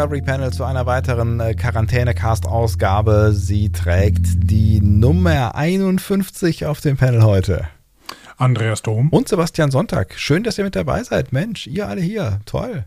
Discovery Panel zu einer weiteren äh, Quarantäne-Cast-Ausgabe. Sie trägt die Nummer 51 auf dem Panel heute. Andreas Dom. Und Sebastian Sonntag. Schön, dass ihr mit dabei seid. Mensch, ihr alle hier. Toll.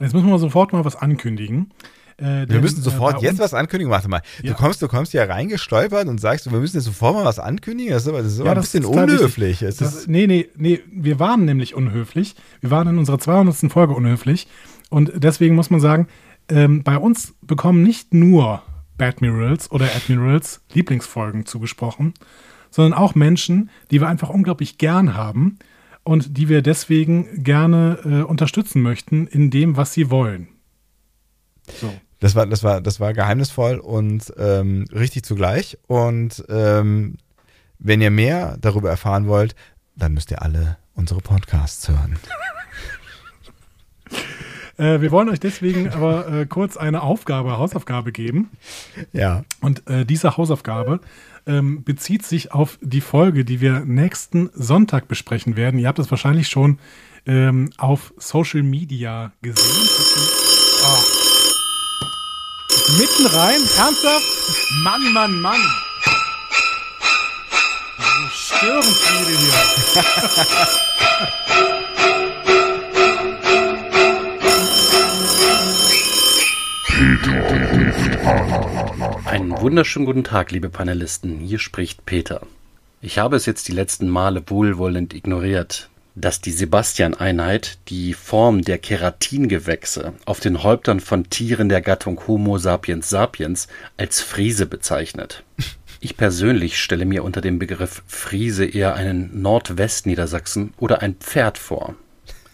Und jetzt müssen wir sofort mal was ankündigen. Äh, Wir denn, müssen äh, sofort bei jetzt was ankündigen. Warte mal. Ja. Du kommst, du kommst hier reingestolpert und sagst, wir müssen jetzt sofort mal was ankündigen. Das ist aber, das ist aber Ja, ein das bisschen unhöflich. Das, ist, nee, nee, nee, wir waren nämlich unhöflich. Wir waren in unserer 200. Folge unhöflich. Und deswegen muss man sagen, ähm, bei uns bekommen nicht nur Badmirals oder Admirals Lieblingsfolgen zugesprochen, sondern auch Menschen, die wir einfach unglaublich gern haben und die wir deswegen gerne äh, unterstützen möchten in dem, was sie wollen. So. das, war, das, war, das war geheimnisvoll und ähm, richtig zugleich. Und ähm, wenn ihr mehr darüber erfahren wollt, dann müsst ihr alle unsere Podcasts hören. Äh, wir wollen euch deswegen aber äh, kurz eine Aufgabe, Hausaufgabe geben. Ja. Und äh, diese Hausaufgabe ähm, bezieht sich auf die Folge, die wir nächsten Sonntag besprechen werden. Ihr habt es wahrscheinlich schon ähm, auf Social Media gesehen. Ah. Mitten rein, ernsthaft? Mann, Mann, Mann. So Störenfriede hier. Einen wunderschönen guten Tag, liebe Panelisten. Hier spricht Peter. Ich habe es jetzt die letzten Male wohlwollend ignoriert, dass die Sebastian-Einheit die Form der Keratingewächse auf den Häuptern von Tieren der Gattung Homo sapiens sapiens als Friese bezeichnet. Ich persönlich stelle mir unter dem Begriff Friese eher einen Nordwestniedersachsen oder ein Pferd vor.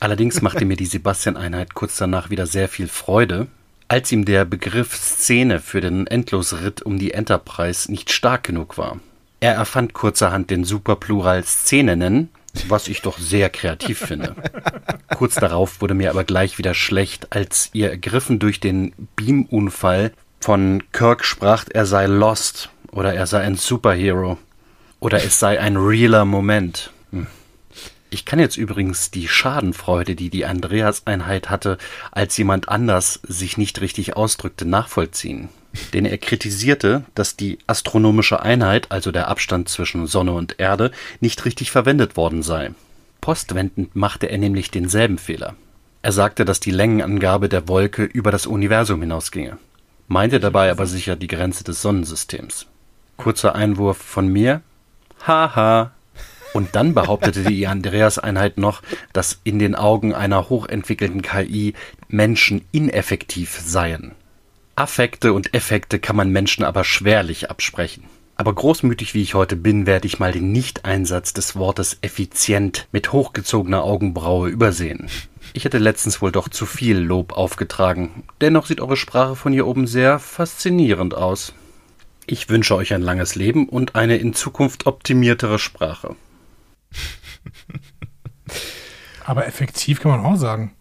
Allerdings machte mir die Sebastian-Einheit kurz danach wieder sehr viel Freude, als ihm der Begriff Szene für den Endlosritt um die Enterprise nicht stark genug war. Er erfand kurzerhand den Superplural Szenen, was ich doch sehr kreativ finde. Kurz darauf wurde mir aber gleich wieder schlecht, als ihr ergriffen durch den Beamunfall von Kirk sprach, er sei lost oder er sei ein Superhero oder es sei ein realer Moment. Hm. Ich kann jetzt übrigens die Schadenfreude, die die Andreas-Einheit hatte, als jemand anders sich nicht richtig ausdrückte, nachvollziehen. Denn er kritisierte, dass die astronomische Einheit, also der Abstand zwischen Sonne und Erde, nicht richtig verwendet worden sei. Postwendend machte er nämlich denselben Fehler. Er sagte, dass die Längenangabe der Wolke über das Universum hinausginge, meinte dabei aber sicher die Grenze des Sonnensystems. Kurzer Einwurf von mir. Haha. Und dann behauptete die Andreas-Einheit noch, dass in den Augen einer hochentwickelten KI Menschen ineffektiv seien. Affekte und Effekte kann man Menschen aber schwerlich absprechen. Aber großmütig wie ich heute bin, werde ich mal den Nicht-Einsatz des Wortes effizient mit hochgezogener Augenbraue übersehen. Ich hätte letztens wohl doch zu viel Lob aufgetragen. Dennoch sieht eure Sprache von hier oben sehr faszinierend aus. Ich wünsche euch ein langes Leben und eine in Zukunft optimiertere Sprache. Aber effektiv kann man auch sagen.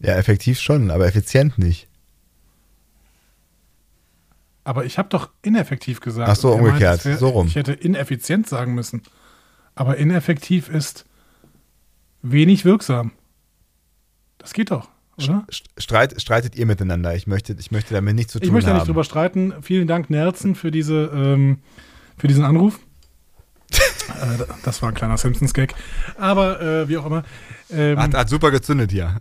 Ja, effektiv schon, aber effizient nicht. Aber ich habe doch ineffektiv gesagt. Ach so, umgekehrt. wär- So rum. Ich hätte ineffizient sagen müssen. Aber ineffektiv ist wenig wirksam. Das geht doch, oder? St- Streit, streitet ihr miteinander. Ich möchte, ich möchte damit nichts zu tun Ich möchte da haben. nicht drüber streiten. Vielen Dank, Nelson, für, diese, ähm, für diesen Anruf. Äh, das war ein kleiner Simpsons-Gag. Aber äh, wie auch immer. Ähm, hat, hat super gezündet hier.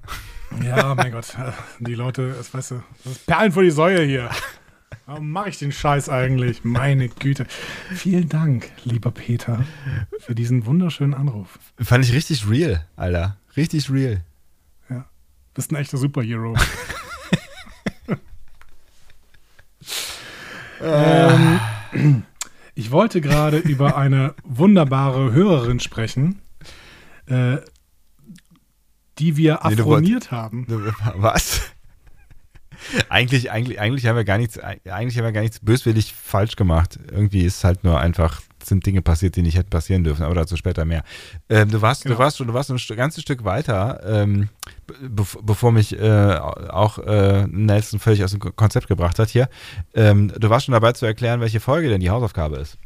Ja, mein Gott. äh, Die Leute, das weißt du, das ist Perlen vor die Säue hier. Warum mache ich den Scheiß eigentlich? Meine Güte. Vielen Dank, lieber Peter, für diesen wunderschönen Anruf. Fand ich richtig real, Alter. Richtig real. Bist ein echter Superhero. ich wollte gerade über eine wunderbare Hörerin sprechen, äh, die wir Nee, affroniert haben. Was? Eigentlich, eigentlich, eigentlich haben wir gar nichts, eigentlich haben wir gar nichts böswillig falsch gemacht. Irgendwie ist halt nur einfach, sind Dinge passiert, die nicht hätten passieren dürfen, aber dazu später mehr. Ähm, du warst, Genau. du warst schon, du warst ein ganzes Stück weiter, ähm, bev bevor mich äh, auch äh, Nelson völlig aus dem Ko- Konzept gebracht hat hier. Ähm, du warst schon dabei zu erklären, welche Folge denn die Hausaufgabe ist.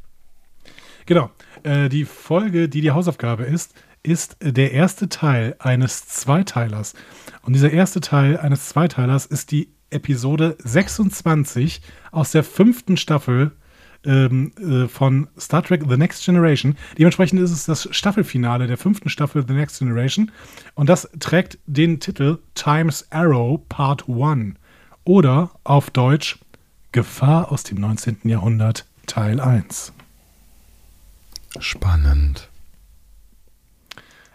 Genau. Äh, die Folge, die die Hausaufgabe ist, ist der erste Teil eines Zweiteilers. Und dieser erste Teil eines Zweiteilers ist die Episode 26 aus der fünften Staffel ähm, äh, von Star Trek The Next Generation. Dementsprechend ist es das Staffelfinale der fünften Staffel The Next Generation. Und das trägt den Titel Times Arrow Part 1. Oder auf Deutsch Gefahr aus dem 19. Jahrhundert Teil 1. Spannend.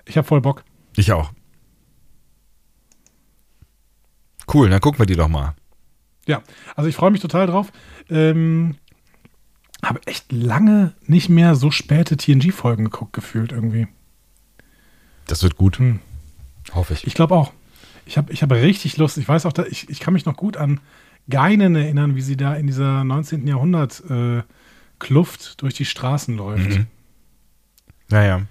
Ich habe voll Bock. Ich auch. Cool, dann gucken wir die doch mal. Ja, also ich freue mich total drauf. Ähm, habe echt lange nicht mehr so späte TNG-Folgen geguckt, gefühlt irgendwie. Das wird gut. Hm. Hoffe ich. Ich glaube auch. Ich habe ich hab richtig Lust. Ich weiß auch, ich, ich kann mich noch gut an Geinen erinnern, wie sie da in dieser 19. Jahrhundert äh, Kluft durch die Straßen läuft. Mhm. Naja.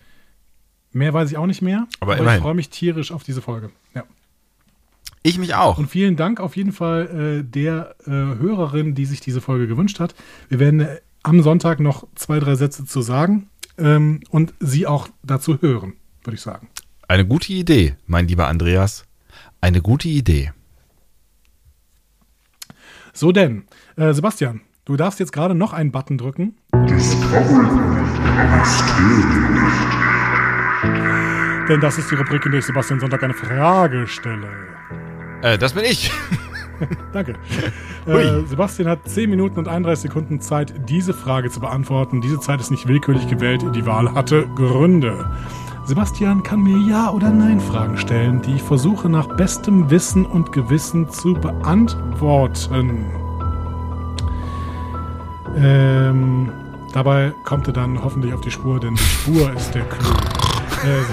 Mehr weiß ich auch nicht mehr. Aber ich immerhin. freue mich tierisch auf diese Folge. Ja. Ich mich auch. Und vielen Dank auf jeden Fall äh, der äh, Hörerin, die sich diese Folge gewünscht hat. Wir werden äh, am Sonntag noch zwei, drei Sätze zu sagen ähm, und sie auch dazu hören, würde ich sagen. Eine gute Idee, mein lieber Andreas. Eine gute Idee. So denn, äh, Sebastian, du darfst jetzt gerade noch einen Button drücken. Denn das ist die Rubrik, in der ich Sebastian Sonntag eine Frage stelle. Äh, das bin ich. Danke. Äh, Sebastian hat 10 Minuten und 31 Sekunden Zeit, diese Frage zu beantworten. Diese Zeit ist nicht willkürlich gewählt. Die Wahl hatte Gründe. Sebastian kann mir Ja- oder Nein-Fragen stellen, die ich versuche nach bestem Wissen und Gewissen zu beantworten. Ähm, dabei kommt er dann hoffentlich auf die Spur, denn die Spur ist der Clou. Äh,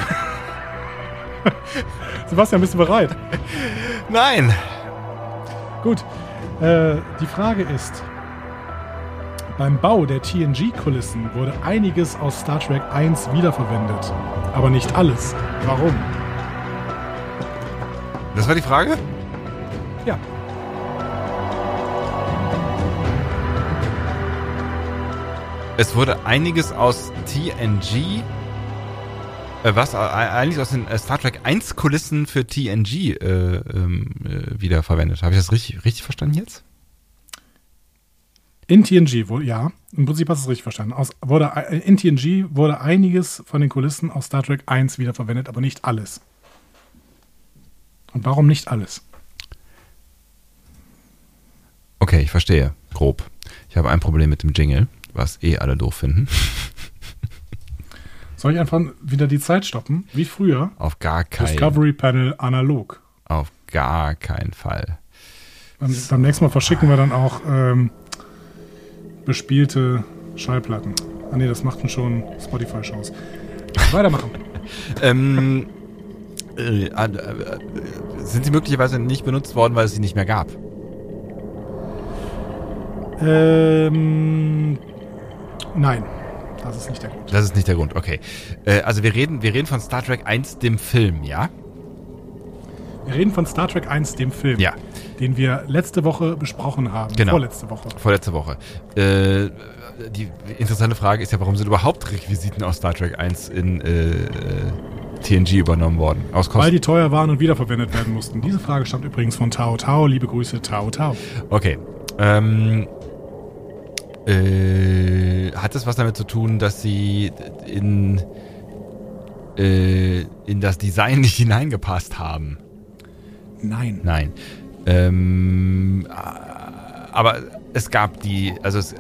Sebastian, bist du bereit? Nein. Gut. Äh, die Frage ist: Beim Bau der TNG-Kulissen wurde einiges aus Star Trek 1 wiederverwendet. Aber nicht alles. Warum? Das war die Frage? Ja. Es wurde einiges aus TNG. Äh, was? Äh, einiges aus den äh, Star Trek 1 Kulissen für TNG äh, ähm, äh, wiederverwendet. Habe ich das richtig, richtig verstanden jetzt? In TNG wohl, ja. Im Prinzip hast du es richtig verstanden. Aus, wurde, äh, in TNG wurde einiges von den Kulissen aus Star Trek 1 wiederverwendet, aber nicht alles. Und warum nicht alles? Okay, ich verstehe. Grob. Ich habe ein Problem mit dem Jingle, was eh alle doof finden. Soll ich einfach wieder die Zeit stoppen? Wie früher? Auf gar keinen Discovery Panel analog. Auf gar keinen Fall. Beim, beim nächsten Mal verschicken wir dann auch ähm, bespielte Schallplatten. Ah nee, das machten schon Spotify-Shows. Weitermachen. Ähm, äh, äh, äh, sind sie möglicherweise nicht benutzt worden, weil es sie nicht mehr gab? ähm, nein, das ist nicht der Grund. Das ist nicht der Grund, okay. Äh, also wir reden, wir reden von Star Trek 1, dem Film, ja? Wir reden von Star Trek 1, dem Film, Ja. den wir letzte Woche besprochen haben. Genau. Vorletzte Woche. Vorletzte Woche. Äh, die interessante Frage ist ja, warum sind überhaupt Requisiten aus Star Trek 1 in äh, äh, TNG übernommen worden? Aus Weil Kosten. die teuer waren und wiederverwendet werden mussten. Diese Frage stammt übrigens von Tao Tao. Liebe Grüße, Tao Tao. Okay. Ähm, äh, hat das was damit zu tun, dass sie in, äh, in das Design nicht hineingepasst haben? Nein. Nein. Ähm, äh, aber es gab die, also es,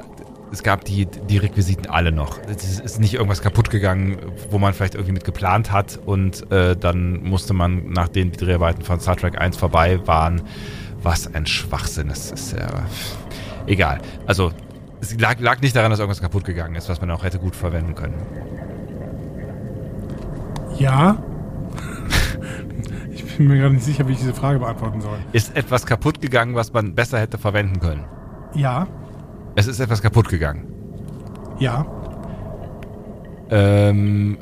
es gab die, die Requisiten alle noch. Es ist nicht irgendwas kaputt gegangen, wo man vielleicht irgendwie mit geplant hat und äh, dann musste man, nachdem die Dreharbeiten von Star Trek 1 vorbei waren, was ein Schwachsinn. Das ist ja egal. Also es lag, lag nicht daran, dass irgendwas kaputt gegangen ist, was man auch hätte gut verwenden können. Ja. ich, bin mir gerade nicht sicher, wie ich diese Frage beantworten soll. Ist etwas kaputt gegangen, was man besser hätte verwenden können? Ja, Es ist etwas kaputt gegangen. ja, Ähm,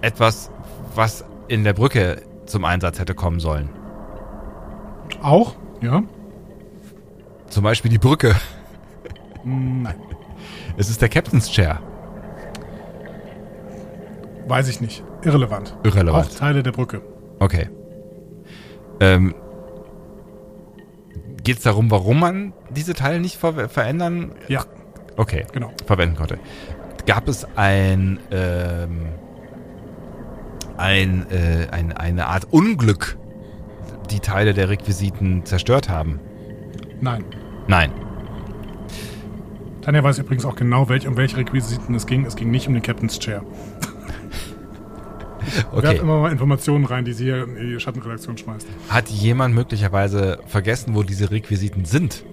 etwas, was in der Brücke zum Einsatz hätte kommen sollen. auch, ja. Zum Beispiel die Brücke. Nein, Es ist der Captain's Chair. weiß ich nicht. Irrelevant. Irrelevant. Auch Teile der Brücke. Okay. Ähm, Geht es darum, warum man diese Teile nicht ver verändern? Ja, Okay, genau. verwenden konnte. Gab es ein, ähm, ein, äh, ein, eine Art Unglück, die Teile der Requisiten zerstört haben? Nein. Nein. Tanja weiß übrigens auch genau, welch, um welche Requisiten es ging. Es ging nicht um den Captain's Chair. Okay. Werft immer mal Informationen rein, die sie hier in die Schattenredaktion schmeißt. Hat jemand möglicherweise vergessen, wo diese Requisiten sind?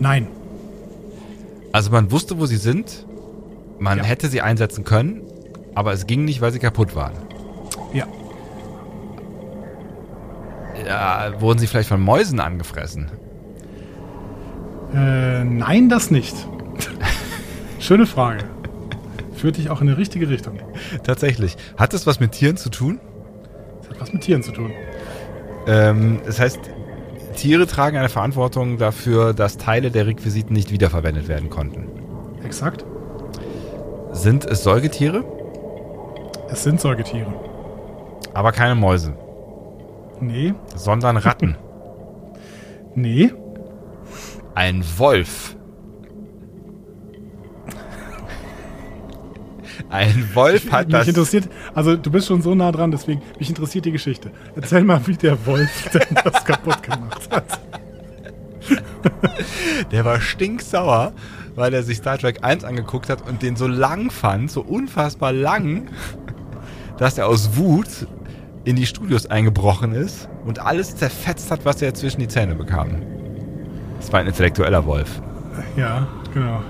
Nein. Also man wusste, wo sie sind. Man Ja. hätte sie einsetzen können, aber es ging nicht, weil sie kaputt waren. Ja. Ja, wurden sie vielleicht von Mäusen angefressen? Äh, nein, das nicht. Schöne Frage. Führt dich auch in die richtige Richtung. Tatsächlich. Hat das was mit Tieren zu tun? Das hat was mit Tieren zu tun. Ähm, das heißt, Tiere tragen eine Verantwortung dafür, dass Teile der Requisiten nicht wiederverwendet werden konnten. Exakt. Sind es Säugetiere, Es sind Säugetiere. aber keine Mäuse, Nee. sondern Ratten. Nee. Ein Wolf. Ein Wolf hat mich das. interessiert, also du bist schon so nah dran, deswegen mich interessiert die Geschichte. Erzähl mal, wie der Wolf denn das kaputt gemacht hat. Der war stinksauer, weil er sich Star Trek 1 angeguckt hat und den so lang fand, so unfassbar lang, dass er aus Wut in die Studios eingebrochen ist und alles zerfetzt hat, was er zwischen die Zähne bekam. Das war ein intellektueller Wolf. Ja, genau.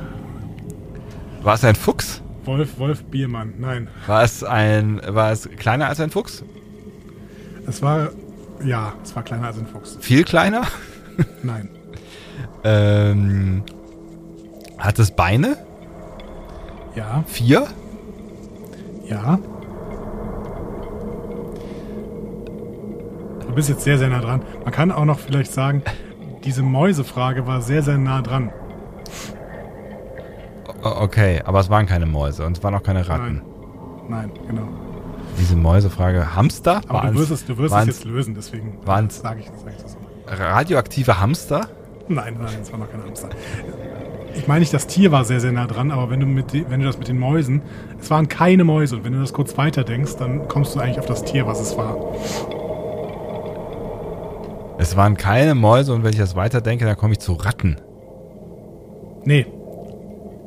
War es ein Fuchs? Wolf, Wolf Biermann. Nein. War es ein, war es kleiner als ein Fuchs? Es war, ja, es war kleiner als ein Fuchs. Viel kleiner? Nein. Ähm, hat es Beine? Ja, Vier? ja. Du bist jetzt sehr, sehr nah dran. Man kann auch noch vielleicht sagen, diese Mäusefrage war sehr, sehr nah dran. Okay, aber es waren keine Mäuse und es waren auch keine Ratten. Nein, genau. Diese Mäusefrage. Hamster? Aber du Waren's- wirst es, du wirst es jetzt lösen, deswegen sage ich, sag ich das radioaktive Hamster? Nein, nein, es war noch kein Hamster. Ich meine nicht, das Tier war sehr, sehr nah dran, aber wenn du, mit, wenn du das mit den Mäusen, es waren keine Mäuse. Und wenn du das kurz weiter denkst, dann kommst du eigentlich auf das Tier, was es war. Es waren keine Mäuse und wenn ich das weiterdenke, dann komme ich zu Ratten. Nee.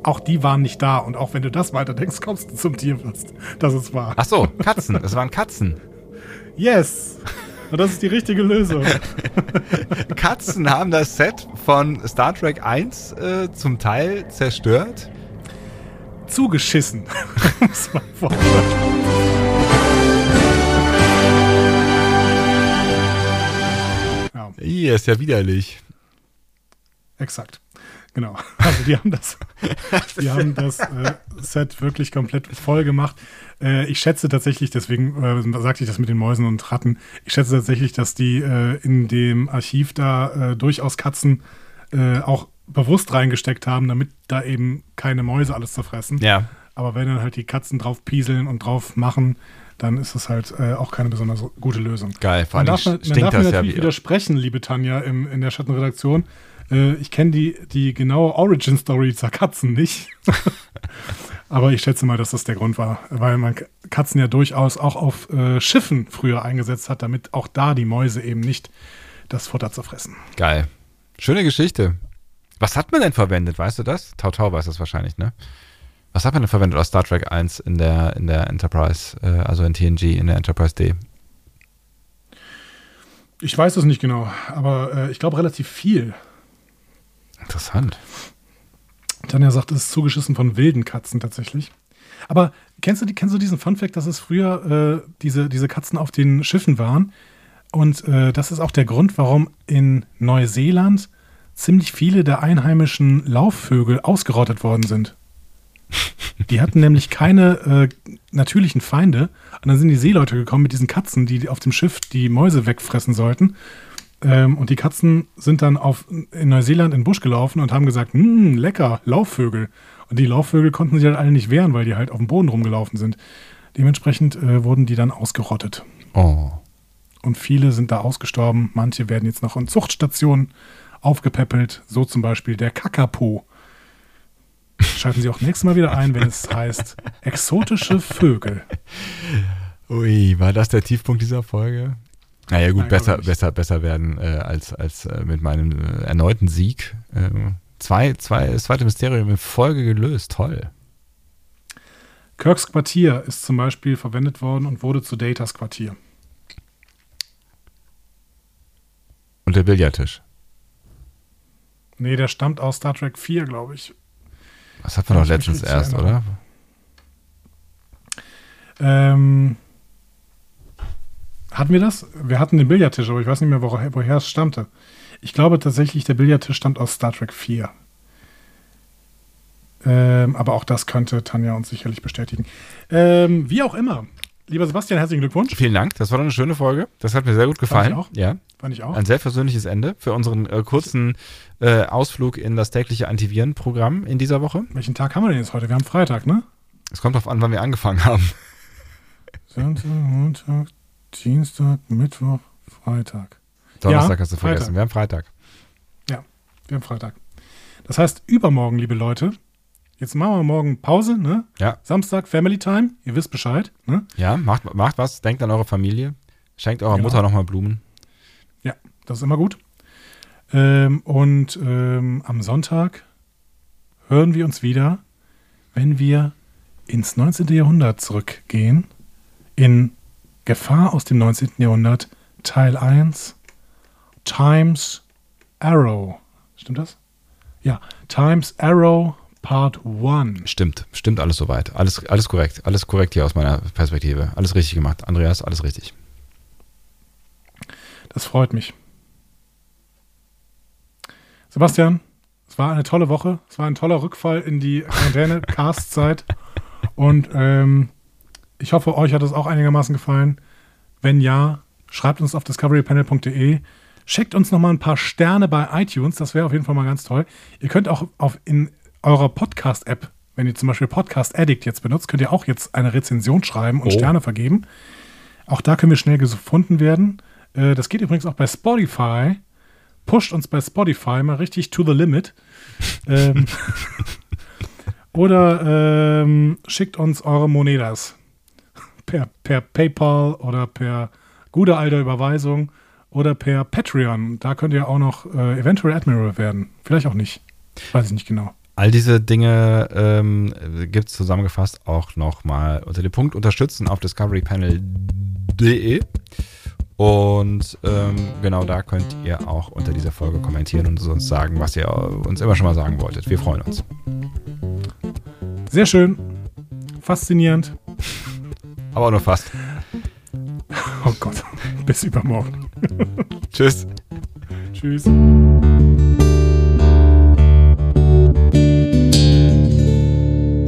Auch die waren nicht da. Und auch wenn du das weiter denkst, kommst du zum Tier, was das es war. Ach so, Katzen. Es waren Katzen. Yes! Und das ist die richtige Lösung. Katzen haben das Set von Star Trek 1 äh, zum Teil zerstört. Zugeschissen. Muss man vorstellen. Ih, ist ja widerlich. exakt. Genau. Also die haben das, die haben das äh, Set wirklich komplett voll gemacht. Äh, ich schätze tatsächlich, deswegen äh, sagte ich das mit den Mäusen und Ratten, ich schätze tatsächlich, dass die äh, in dem Archiv da äh, durchaus Katzen äh, auch bewusst reingesteckt haben, damit da eben keine Mäuse alles zerfressen. Ja. Aber wenn dann halt die Katzen drauf pieseln und drauf machen, dann ist es halt äh, auch keine besonders gute Lösung. Geil. Vor Man allem darf, man, man stinkt darf mir das ja natürlich wie. widersprechen, liebe Tanja, im, in der Schattenredaktion. Äh, ich kenne die, die genaue Origin-Story zur Katzen nicht. Aber ich schätze mal, dass das der Grund war, weil man Katzen ja durchaus auch auf äh, Schiffen früher eingesetzt hat, damit auch da die Mäuse eben nicht das Futter zerfressen. Geil. Schöne Geschichte. Was hat man denn verwendet, weißt du das? Tau Tau weiß das wahrscheinlich, ne? Was hat man denn verwendet aus Star Trek 1 in der, in der Enterprise, äh, also in TNG, in der Enterprise D? Ich weiß es nicht genau, aber äh, ich glaube relativ viel. Interessant. Tanja sagt, es ist zugeschissen von wilden Katzen tatsächlich. Aber kennst du, die, kennst du diesen Funfact, dass es früher äh, diese, diese Katzen auf den Schiffen waren? Und äh, das ist auch der Grund, warum in Neuseeland ziemlich viele der einheimischen Laufvögel ausgerottet worden sind. Die hatten nämlich keine äh, natürlichen Feinde. Und dann sind die Seeleute gekommen mit diesen Katzen, die auf dem Schiff die Mäuse wegfressen sollten. Ähm, und die Katzen sind dann auf, in Neuseeland in den Busch gelaufen und haben gesagt, hm, lecker, Laufvögel. Und die Laufvögel konnten sich halt alle nicht wehren, weil die halt auf dem Boden rumgelaufen sind. Dementsprechend äh, wurden die dann ausgerottet. Oh. Und viele sind da ausgestorben. Manche werden jetzt noch in Zuchtstationen aufgepäppelt. So zum Beispiel der Kakapo. Schalten Sie auch nächstes Mal wieder ein, wenn es heißt exotische Vögel. Ui, war das der Tiefpunkt dieser Folge? Naja gut, Nein, besser, besser, besser werden äh, als, als äh, mit meinem äh, erneuten Sieg. Ähm, zwei, zwei, das zweite Mysterium in Folge gelöst, toll. Kirks Quartier ist zum Beispiel verwendet worden und wurde zu Datas Quartier. Und der Billardtisch. Nee, der stammt aus Star Trek 4, glaube ich. Das hat man doch letztens erst, oder? Ähm, hatten wir das? Wir hatten den Billardtisch, aber ich weiß nicht mehr, woher, woher es stammte. Ich glaube tatsächlich, der Billardtisch stammt aus Star Trek 4. Ähm, aber auch das könnte Tanja uns sicherlich bestätigen. Ähm, wie auch immer. Lieber Sebastian, herzlichen Glückwunsch. Vielen Dank, das war eine schöne Folge. Das hat mir sehr gut gefallen. ich auch. Ja, Fand ich auch. ein sehr persönliches Ende für unseren äh, kurzen äh, Ausflug in das tägliche Antivirenprogramm in dieser Woche. Welchen Tag haben wir denn jetzt heute? Wir haben Freitag, ne? Es kommt darauf an, wann wir angefangen haben. Sonntag, Montag, Dienstag, Mittwoch, Freitag. Donnerstag Ja, hast du vergessen. Freitag. Wir haben Freitag. Wir haben Freitag. Das heißt, übermorgen, liebe Leute, jetzt machen wir morgen Pause, ne? Ja. Samstag, Family Time, ihr wisst Bescheid, ne? Ja, macht, macht was, denkt an eure Familie, schenkt eurer Genau. Mutter nochmal Blumen. Ja, das ist immer gut. Ähm, und ähm, am Sonntag hören wir uns wieder, wenn wir ins 19. Jahrhundert zurückgehen, in Gefahr aus dem 19. Jahrhundert, Teil 1, Times Arrow. Stimmt das? Ja, Times Arrow Part 1. Stimmt, stimmt alles soweit. Alles, alles korrekt. Alles korrekt hier aus meiner Perspektive. Alles richtig gemacht. Andreas, alles richtig. Das freut mich. Sebastian, es war eine tolle Woche. Es war ein toller Rückfall in die Quarantäne-Cast-Zeit. Und ähm, ich hoffe, euch hat es auch einigermaßen gefallen. Wenn ja, schreibt uns auf discoverypanel.de. Schickt uns noch mal ein paar Sterne bei iTunes. Das wäre auf jeden Fall mal ganz toll. Ihr könnt auch auf in eurer Podcast-App, wenn ihr zum Beispiel Podcast Addict jetzt benutzt, könnt ihr auch jetzt eine Rezension schreiben und Oh. Sterne vergeben. Auch da können wir schnell gefunden werden. Äh, Das geht übrigens auch bei Spotify. Pusht uns bei Spotify mal richtig to the limit. ähm, oder ähm, schickt uns eure Monedas per, per PayPal oder per gute alte Überweisung oder per Patreon. Da könnt ihr auch noch äh, eventuell Admiral werden. Vielleicht auch nicht. Weiß ich nicht genau. All diese Dinge ähm, gibt es zusammengefasst auch nochmal unter dem Punkt unterstützen auf discoverypanel.de. Und ähm, genau da könnt ihr auch unter dieser Folge kommentieren und uns sagen, was ihr uns immer schon mal sagen wolltet. Wir freuen uns. Sehr schön. Faszinierend. Aber auch nur fast. Oh Gott. Bis übermorgen. Tschüss. Tschüss.